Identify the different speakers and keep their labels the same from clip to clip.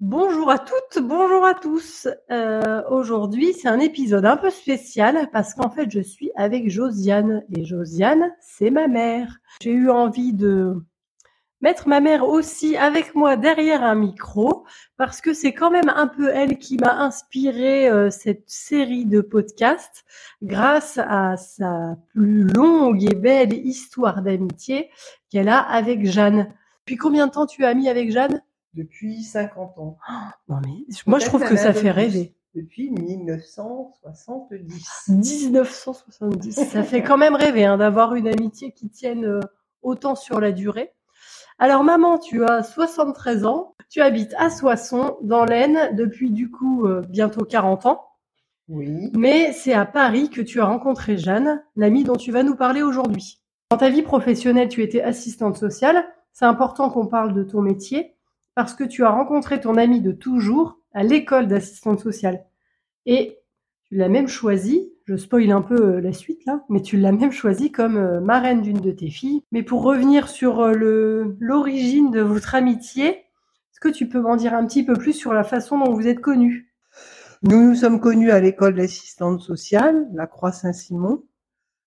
Speaker 1: Bonjour à toutes, bonjour à tous. Euh, aujourd'hui, c'est un épisode un peu spécial parce qu'en fait, je suis avec Josiane et Josiane, c'est ma mère. J'ai eu envie de mettre ma mère aussi avec moi derrière un micro parce que c'est quand même un peu elle qui m'a inspiré euh, cette série de podcasts grâce à sa plus longue et belle histoire d'amitié qu'elle a avec Jeanne. Depuis combien de temps tu as mis avec Jeanne?
Speaker 2: Depuis 50 ans.
Speaker 1: Non mais moi je trouve que ça fait rêver.
Speaker 2: Depuis 1970.
Speaker 1: 1970. ça fait quand même rêver hein, d'avoir une amitié qui tienne euh, autant sur la durée. Alors maman, tu as 73 ans, tu habites à Soissons, dans l'Aisne, depuis du coup euh, bientôt 40 ans.
Speaker 2: Oui.
Speaker 1: Mais c'est à Paris que tu as rencontré Jeanne, l'amie dont tu vas nous parler aujourd'hui. Dans ta vie professionnelle, tu étais assistante sociale. C'est important qu'on parle de ton métier parce que tu as rencontré ton ami de toujours à l'école d'assistante sociale. Et tu l'as même choisi, je spoil un peu euh, la suite là, mais tu l'as même choisi comme euh, marraine d'une de tes filles. Mais pour revenir sur euh, l'origine de votre amitié, est-ce que tu peux m'en dire un petit peu plus sur la façon dont vous êtes connus?
Speaker 2: Nous nous sommes connus à l'école d'assistante sociale, la Croix Saint-Simon.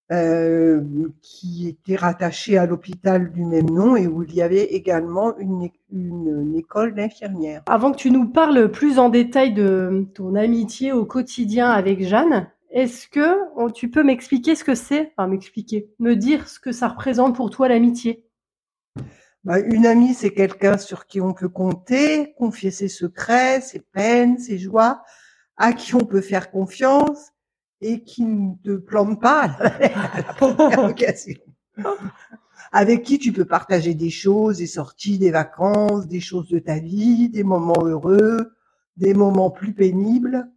Speaker 2: Euh, qui était rattaché à l'hôpital du même nom et où il y avait également une, une, école d'infirmières.
Speaker 1: Avant que tu nous parles plus en détail de ton amitié au quotidien avec Jeanne, est-ce que tu peux m'expliquer ce que c'est Enfin, m'expliquer, me dire ce que ça représente pour toi l'amitié?
Speaker 2: Bah, Une amie, c'est quelqu'un sur qui on peut compter, confier ses secrets, ses peines, ses joies, à qui on peut faire confiance et qui ne te plante pas à la première occasion. Avec qui tu peux partager des choses, des sorties, des vacances, des choses de ta vie, des moments heureux, des moments plus pénibles,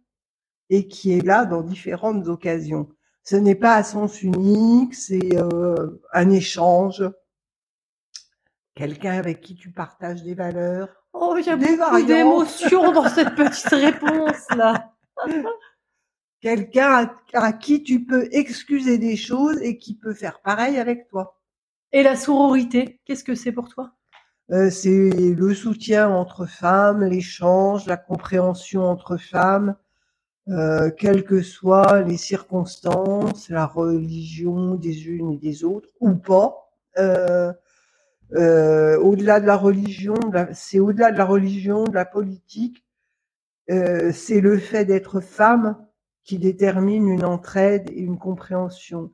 Speaker 2: et qui est là dans différentes occasions. Ce n'est pas à sens unique, c'est euh, un échange. Quelqu'un avec qui tu partages des valeurs.
Speaker 1: Oh, a beaucoup d'émotions dans cette petite réponse là
Speaker 2: quelqu'un à, qui tu peux excuser des choses et qui peut faire pareil avec toi.
Speaker 1: Et la sororité, qu'est-ce que c'est pour toi?
Speaker 2: Euh, C'est le soutien entre femmes, l'échange, la compréhension entre femmes, euh, quelles que soient les circonstances, la religion des unes et des autres, ou pas. Euh, au-delà de la religion, c'est au-delà de la religion, de la politique, c'est le fait d'être femme qui détermine une entraide et une compréhension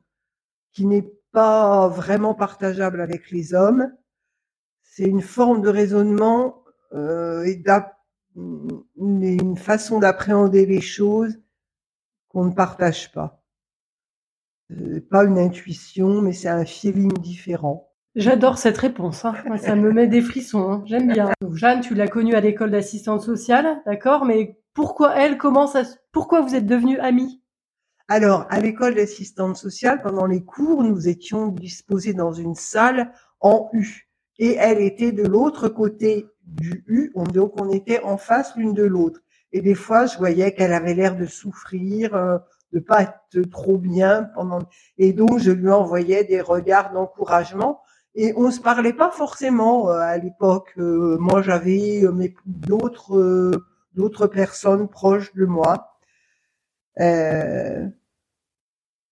Speaker 2: qui n'est pas vraiment partageable avec les hommes. C'est une forme de raisonnement euh, et une façon d'appréhender les choses qu'on ne partage pas. Pas une intuition, mais c'est un feeling différent.
Speaker 1: J'adore cette réponse. Hein. Ça me met des frissons. Hein. J'aime bien. Jeanne, tu l'as connue à l'école d'assistante sociale, d'accord Mais pourquoi elle. Pourquoi vous êtes devenus amis
Speaker 2: Alors, à l'école d'assistante sociale, pendant les cours, nous étions disposés dans une salle en U. Et elle était de l'autre côté du U, donc on était en face l'une de l'autre. Et des fois, je voyais qu'elle avait l'air de souffrir, euh, de pas être trop bien pendant. Et donc, je lui envoyais des regards d'encouragement. Et on se parlait pas forcément euh, à l'époque. Euh, moi, j'avais mes d'autres d'autres personnes proches de moi. Euh,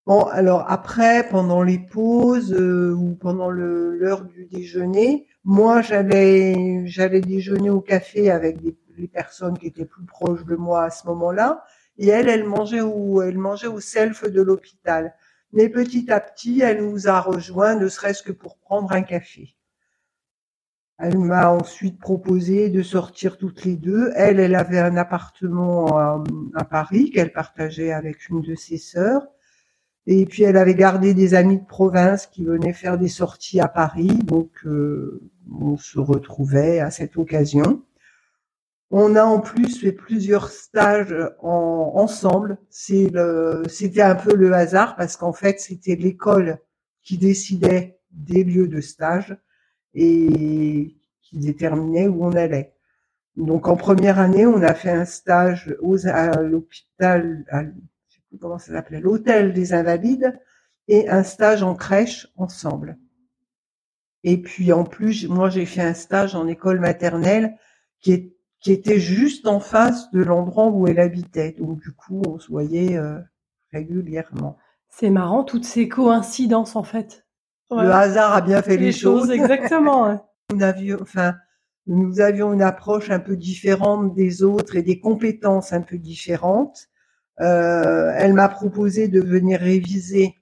Speaker 2: bon, alors après, pendant les pauses euh, ou pendant l'heure du déjeuner, moi j'allais déjeuner au café avec des, les personnes qui étaient plus proches de moi à ce moment-là, et elle, elle mangeait au elle mangeait au self de l'hôpital. Mais petit à petit, elle nous a rejoints, ne serait-ce que pour prendre un café. Elle m'a ensuite proposé de sortir toutes les deux. Elle, elle avait un appartement à, Paris qu'elle partageait avec une de ses sœurs. Et puis elle avait gardé des amis de province qui venaient faire des sorties à Paris. Donc euh, on se retrouvait à cette occasion. On a en plus fait plusieurs stages en, ensemble. C'était un peu le hasard parce qu'en fait, c'était l'école qui décidait des lieux de stage et qui déterminait où on allait. Donc en première année, on a fait un stage aux, à l'hôpital, je sais plus comment ça s'appelait, l'hôtel des Invalides, et un stage en crèche ensemble. Et puis en plus, moi j'ai fait un stage en école maternelle qui, est, qui était juste en face de l'endroit où elle habitait. Donc du coup, on se voyait euh, régulièrement.
Speaker 1: C'est marrant toutes ces coïncidences en fait.
Speaker 2: Le hasard a bien fait les, choses.
Speaker 1: Exactement.
Speaker 2: nous avions, enfin, nous avions une approche un peu différente des autres et des compétences un peu différentes. Euh, elle m'a proposé de venir réviser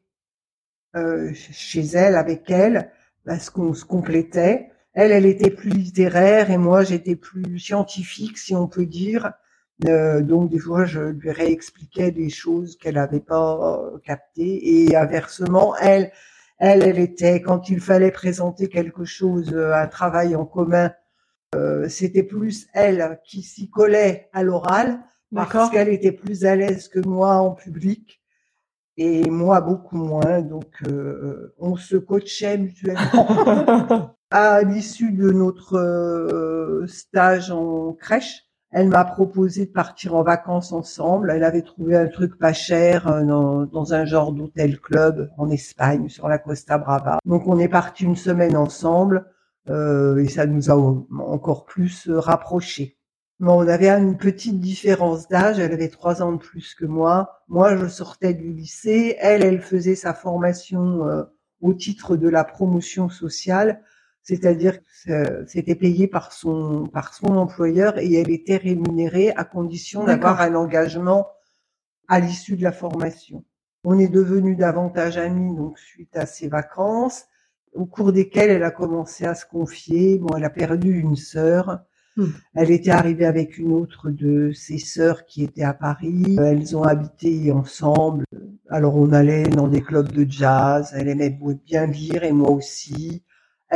Speaker 2: euh, chez elle avec elle parce qu'on se complétait. Elle, elle était plus littéraire et moi, j'étais plus scientifique, si on peut dire. Euh, donc des fois, je lui réexpliquais des choses qu'elle n'avait pas captées. Et inversement, elle, elle, elle était quand il fallait présenter quelque chose, euh, un travail en commun, euh, c'était plus elle qui s'y collait à l'oral parce qu'elle était plus à l'aise que moi en public et moi beaucoup moins. Donc, euh, on se coachait mutuellement. à l'issue de notre euh, stage en crèche, elle m'a proposé de partir en vacances ensemble. Elle avait trouvé un truc pas cher euh, dans, un genre d'hôtel club en Espagne, sur la Costa Brava. Donc, on est parti une semaine ensemble euh, et ça nous a encore plus rapprochés on avait une petite différence d'âge. Elle avait trois ans de plus que moi. Moi, je sortais du lycée. Elle, elle faisait sa formation euh, au titre de la promotion sociale, c'est-à-dire que c'était payé par son par son employeur et elle était rémunérée à condition d'avoir un engagement à l'issue de la formation. On est devenus davantage amis donc suite à ses vacances, au cours desquelles elle a commencé à se confier. Bon, elle a perdu une sœur Hmm. Elle était arrivée avec une autre de ses sœurs qui était à Paris. Elles ont habité ensemble. Alors on allait dans des clubs de jazz. Elle aimait bien lire et moi aussi.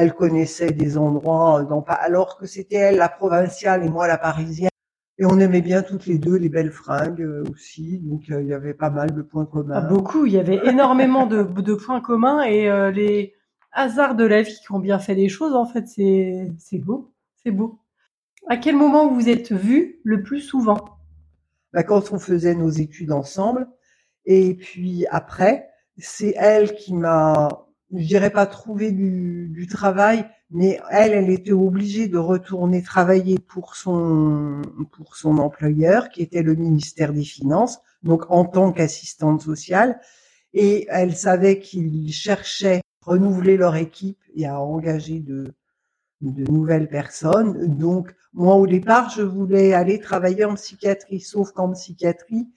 Speaker 2: Elle connaissait des endroits dans alors que c'était elle la provinciale et moi la parisienne. Et on aimait bien toutes les deux les belles fringues euh, aussi, donc euh, il y avait pas mal de points communs. Ah,
Speaker 1: beaucoup, il y avait énormément de, de points communs et euh, les hasards de la vie qui ont bien fait les choses. En fait, c'est c'est beau, c'est beau. À quel moment vous êtes vus le plus souvent?
Speaker 2: Bah, Quand on faisait nos études ensemble. Et puis après, c'est elle qui m'a, je dirais pas trouvé du, du, travail, mais elle, elle était obligée de retourner travailler pour son pour son employeur, qui était le ministère des Finances, donc en tant qu'assistante sociale. Et elle savait qu'ils cherchaient à renouveler leur équipe et à engager de de nouvelles personnes. Donc, moi, au départ, je voulais aller travailler en psychiatrie, sauf qu'en psychiatrie,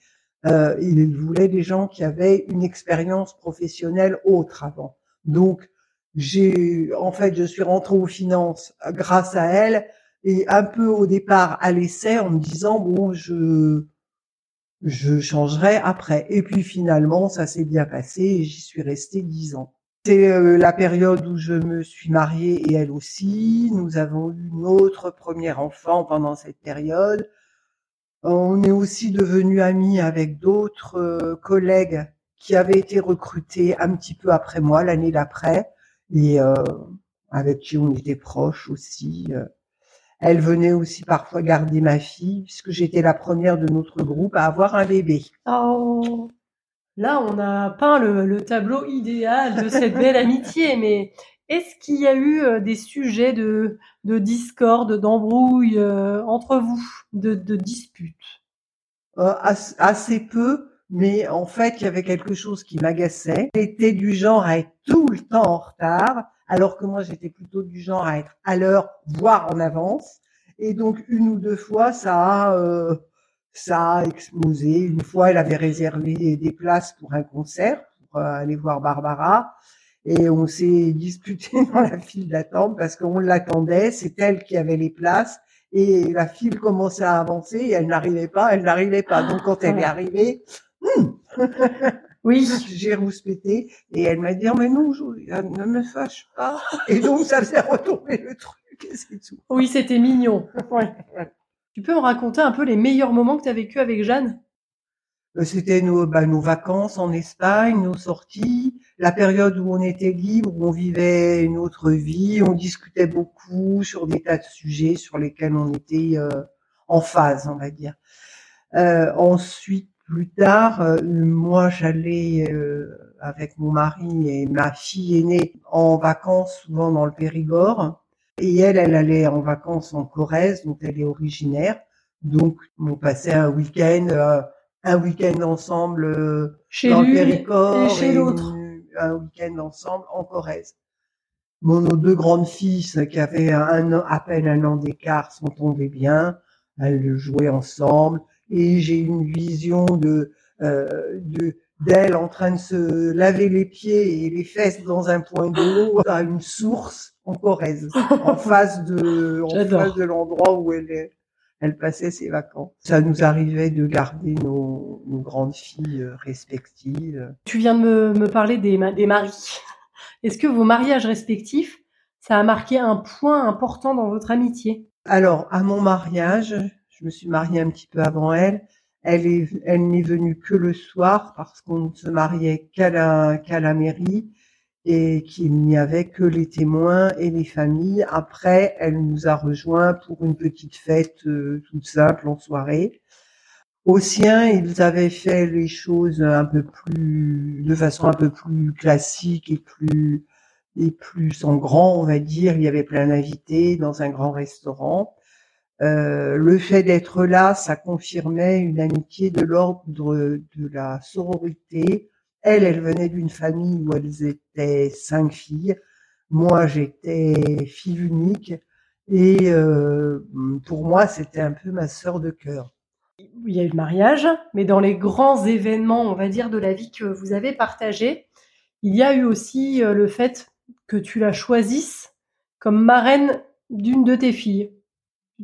Speaker 2: euh, il voulait des gens qui avaient une expérience professionnelle autre avant. Donc, j'ai, en fait, je suis rentrée aux finances grâce à elle et un peu au départ à l'essai en me disant bon, je je changerai après. Et puis finalement, ça s'est bien passé et j'y suis restée dix ans. C'est euh, la période où je me suis mariée et elle aussi. Nous avons eu notre premier enfant pendant cette période. On est aussi devenus amis avec d'autres euh, collègues qui avaient été recrutés un petit peu après moi, l'année d'après, et euh, avec qui on était proches aussi. Elle venait aussi parfois garder ma fille, puisque j'étais la première de notre groupe à avoir un bébé.
Speaker 1: Oh Là, on a peint le, tableau idéal de cette belle amitié, mais est-ce qu'il y a eu euh, des sujets de, de discorde, d'embrouille euh, entre vous, de, de disputes?
Speaker 2: Euh, Assez peu, mais en fait, il y avait quelque chose qui m'agaçait. J'étais du genre à être tout le temps en retard, alors que moi, j'étais plutôt du genre à être à l'heure, voire en avance. Et donc, une ou deux fois, ça a ça a explosé. Une fois, elle avait réservé des places pour un concert, pour euh, aller voir Barbara. Et on s'est disputé dans la file d'attente parce qu'on l'attendait. C'est elle qui avait les places. Et la file commençait à avancer et elle n'arrivait pas, elle n'arrivait pas. Donc quand elle est arrivée, hmm, oui, j'ai rouspété et elle m'a dit oh, mais non, je, ne me fâche pas. Et donc ça faisait retomber le truc et c'est tout.
Speaker 1: Oui, c'était mignon. Ouais. Tu peux me raconter un peu les meilleurs moments que tu as vécu avec Jeanne?
Speaker 2: Euh, C'était nos, bah, nos vacances en Espagne, nos sorties, la période où on était libre, où on vivait une autre vie, on discutait beaucoup sur des tas de sujets sur lesquels on était euh, en phase, on va dire. Euh, ensuite, plus tard, euh, moi j'allais euh, avec mon mari et ma fille aînée en vacances souvent dans le Périgord. Et elle, elle allait en vacances en Corrèze, donc elle est originaire. Donc on passait un week-end, euh, un week-end ensemble
Speaker 1: chez
Speaker 2: dans le Périgord
Speaker 1: et chez l'autre.
Speaker 2: un week-end ensemble en Corrèze. Bon, nos deux grandes filles, qui avaient un an, à peine un an d'écart, sont tombées bien. Elles jouaient ensemble et j'ai une vision de euh, de d'elle en train de se laver les pieds et les fesses dans un point d'eau à une source en Corrèze, en face de en face de l'endroit où elle est- elle passait ses vacances. Ça nous arrivait de garder nos, nos grandes filles euh, respectives.
Speaker 1: Tu viens de me, me parler des, des maris. Est-ce que vos mariages respectifs, ça a marqué un point important dans votre amitié?
Speaker 2: Alors, à mon mariage, je me suis mariée un petit peu avant elle. Elle est, elle n'est venue que le soir parce qu'on ne se mariait qu'à la, qu'à la mairie et qu'il n'y avait que les témoins et les familles. Après, elle nous a rejoints pour une petite fête euh, toute simple en soirée. Au sien, ils avaient fait les choses un peu plus, de façon un peu plus classique et plus, et plus en grand, on va dire. Il y avait plein d'invités dans un grand restaurant. Euh, le fait d'être là, ça confirmait une amitié de l'ordre de la sororité. Elle, elle venait d'une famille où elles étaient cinq filles. Moi, j'étais fille unique. Et euh, pour moi, c'était un peu ma sœur de cœur.
Speaker 1: Il y a eu le mariage, mais dans les grands événements, on va dire, de la vie que vous avez partagé, il y a eu aussi euh, le fait que tu la choisisses comme marraine d'une de tes filles.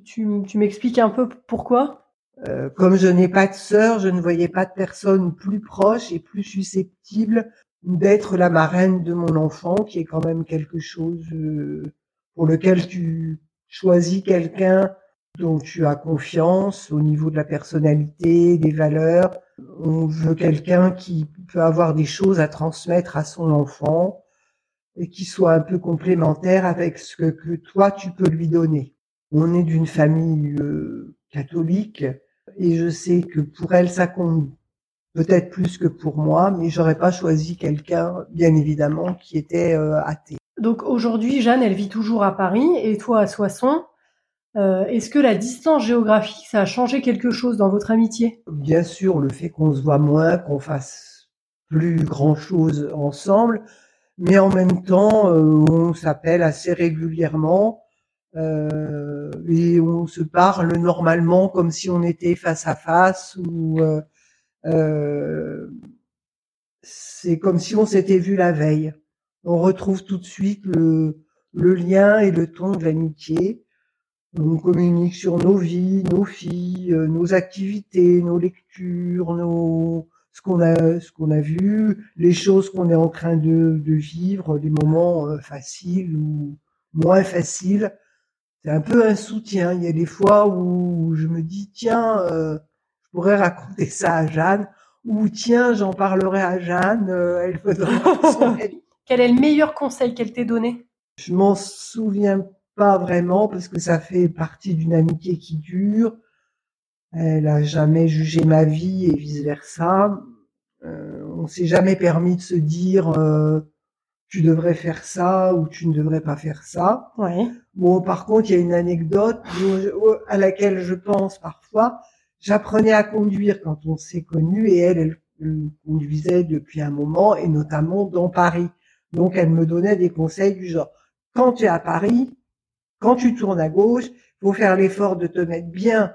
Speaker 1: Tu, tu m'expliques un peu pourquoi?
Speaker 2: Euh, comme je n'ai pas de sœur, je ne voyais pas de personne plus proche et plus susceptible d'être la marraine de mon enfant, qui est quand même quelque chose euh, pour lequel tu choisis quelqu'un dont tu as confiance au niveau de la personnalité, des valeurs. On veut quelqu'un qui peut avoir des choses à transmettre à son enfant et qui soit un peu complémentaire avec ce que, que toi tu peux lui donner. On est d'une famille euh, catholique et je sais que pour elle ça compte peut-être plus que pour moi, mais j'aurais pas choisi quelqu'un, bien évidemment, qui était euh, athée.
Speaker 1: Donc aujourd'hui, Jeanne, elle vit toujours à Paris et toi à Soissons. Euh, Est-ce que la distance géographique, ça a changé quelque chose dans votre amitié?
Speaker 2: Bien sûr, le fait qu'on se voit moins, qu'on fasse plus grand chose ensemble, mais en même temps, euh, on s'appelle assez régulièrement et on se parle normalement comme si on était face à face ou euh, euh, c'est comme si on s'était vu la veille. On retrouve tout de suite le, lien et le ton de l'amitié. On communique sur nos vies, nos filles, euh, nos activités, nos lectures, nos ce qu'on a ce qu'on a vu, les choses qu'on est en train de, de vivre, des moments euh, faciles ou moins faciles. C'est un peu un soutien. Il y a des fois où je me dis tiens, euh, je pourrais raconter ça à Jeanne ou tiens, j'en parlerai à Jeanne, euh, elle me donnera son avis.
Speaker 1: Quel est le meilleur conseil qu'elle t'ait donné?
Speaker 2: Je m'en souviens pas vraiment parce que ça fait partie d'une amitié qui dure. Elle a jamais jugé ma vie et vice versa. Euh, on s'est jamais permis de se dire euh, tu devrais faire ça ou tu ne devrais pas faire ça.
Speaker 1: Ouais.
Speaker 2: Bon, par contre, il y a une anecdote à laquelle je pense parfois. J'apprenais à conduire quand on s'est connus et elle, elle, elle conduisait depuis un moment et notamment dans Paris. Donc, elle me donnait des conseils du genre, quand tu es à Paris, quand tu tournes à gauche, faut faire l'effort de te mettre bien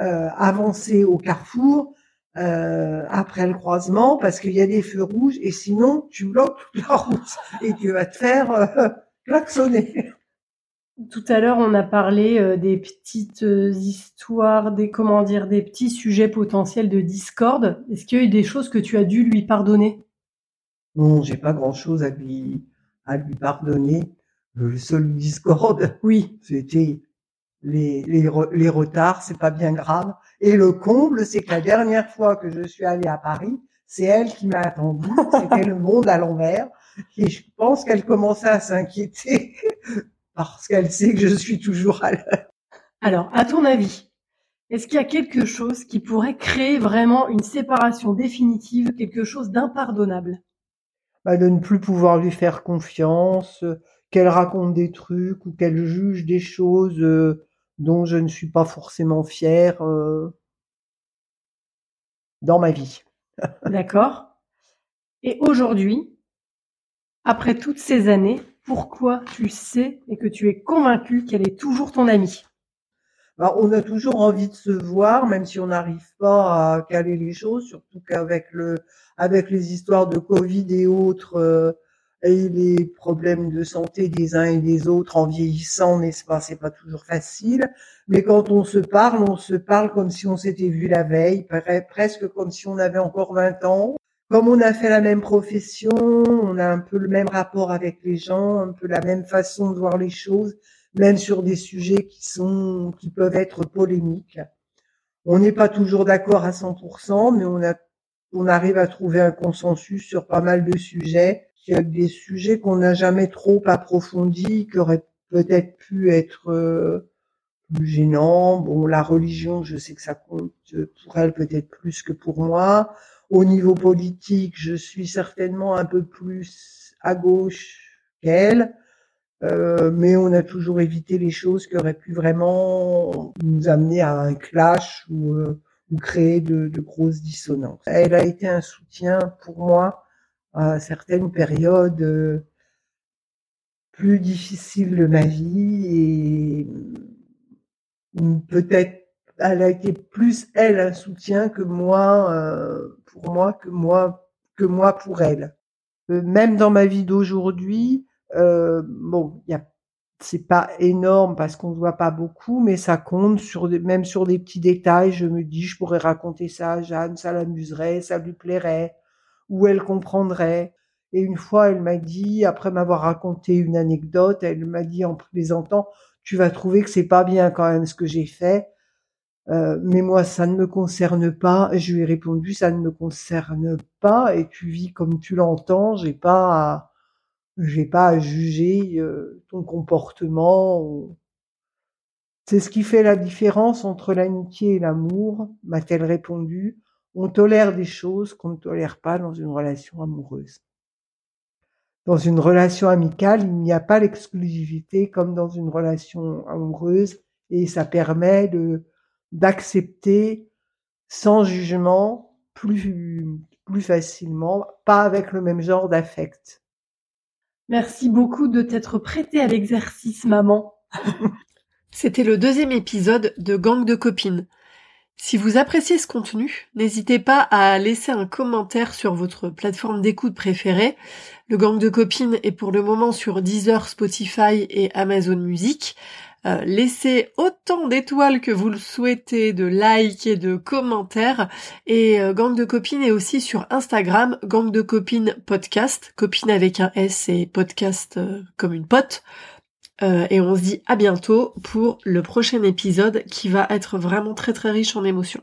Speaker 2: euh, avancé au carrefour euh, après le croisement parce qu'il y a des feux rouges et sinon tu bloques toute la route et tu vas te faire euh, klaxonner.
Speaker 1: Tout à l'heure, on a parlé euh, des petites euh, histoires, des comment dire, des petits sujets potentiels de discorde. Est-ce qu'il y a eu des choses que tu as dû lui pardonner?
Speaker 2: Non, j'ai pas grand chose à lui à lui pardonner. Le seul discorde,
Speaker 1: Oui.
Speaker 2: c'était les, les, les retards, c'est pas bien grave. Et le comble, c'est que la dernière fois que je suis allée à Paris, c'est elle qui m'a attendu. C'était le monde à l'envers. Et je pense qu'elle commençait à s'inquiéter parce qu'elle sait que je suis toujours à l'heure.
Speaker 1: Alors, à ton avis, est-ce qu'il y a quelque chose qui pourrait créer vraiment une séparation définitive, quelque chose d'impardonnable?
Speaker 2: Bah, De ne plus pouvoir lui faire confiance, qu'elle raconte des trucs ou qu'elle juge des choses euh, dont je ne suis pas forcément fière euh, dans ma vie.
Speaker 1: D'accord. Et aujourd'hui, après toutes ces années, pourquoi tu sais et que tu es convaincu qu'elle est toujours ton amie?
Speaker 2: Bah, On a toujours envie de se voir, même si on n'arrive pas à caler les choses, surtout qu'avec le, avec les histoires de Covid et autres, euh, les problèmes de santé des uns et des autres en vieillissant, n'est-ce pas C'est pas toujours facile. Mais quand on se parle, on se parle comme si on s'était vu la veille, presque comme si on avait encore 20 ans. Comme on a fait la même profession, on a un peu le même rapport avec les gens, un peu la même façon de voir les choses, même sur des sujets qui sont, qui peuvent être polémiques. On n'est pas toujours d'accord à 100%, mais on a, on arrive à trouver un consensus sur pas mal de sujets il y a des sujets qu'on n'a jamais trop approfondis, qui auraient peut-être pu être euh, plus gênants. Bon, la religion, je sais que ça compte pour elle peut-être plus que pour moi. Au niveau politique, je suis certainement un peu plus à gauche qu'elle. Euh, mais on a toujours évité les choses qui auraient pu vraiment nous amener à un clash ou, euh, ou créer de, de grosses dissonances. Elle a été un soutien pour moi à certaines périodes euh, plus difficiles de ma vie et mm, peut-être elle a été plus elle un soutien que moi euh, pour moi que moi que moi pour elle. Euh, même dans ma vie d'aujourd'hui, bon, y a c'est pas énorme parce qu'on ne voit pas beaucoup, mais ça compte sur même sur des petits détails. Je me dis, je pourrais raconter ça à Jeanne, ça l'amuserait, ça lui plairait où elle comprendrait. Et une fois, elle m'a dit, après m'avoir raconté une anecdote, elle m'a dit en plaisantant, tu vas trouver que c'est pas bien quand même ce que j'ai fait. Euh, mais moi, ça ne me concerne pas. Je lui ai répondu, ça ne me concerne pas. Et tu vis comme tu l'entends. J'ai pas, à, j'ai pas à juger euh, ton comportement. C'est ce qui fait la différence entre l'amitié et l'amour, m'a-t-elle répondu on tolère des choses qu'on ne tolère pas dans une relation amoureuse. Dans une relation amicale, il n'y a pas l'exclusivité comme dans une relation amoureuse et ça permet de d'accepter sans jugement plus plus facilement, pas avec le même genre d'affect.
Speaker 1: Merci beaucoup de t'être prêté à l'exercice, maman. C'était le deuxième épisode de Gang de copines. Si vous appréciez ce contenu, n'hésitez pas à laisser un commentaire sur votre plateforme d'écoute préférée. Le gang de copines est pour le moment sur Deezer, Spotify et Amazon Music. Euh, laissez autant d'étoiles que vous le souhaitez, de likes et de commentaires. Et euh, Gang de copines est aussi sur Instagram, Gang de copines podcast, copine avec un S et podcast euh, comme une pote. Euh, et on se dit à bientôt pour le prochain épisode qui va être vraiment très très riche en émotions.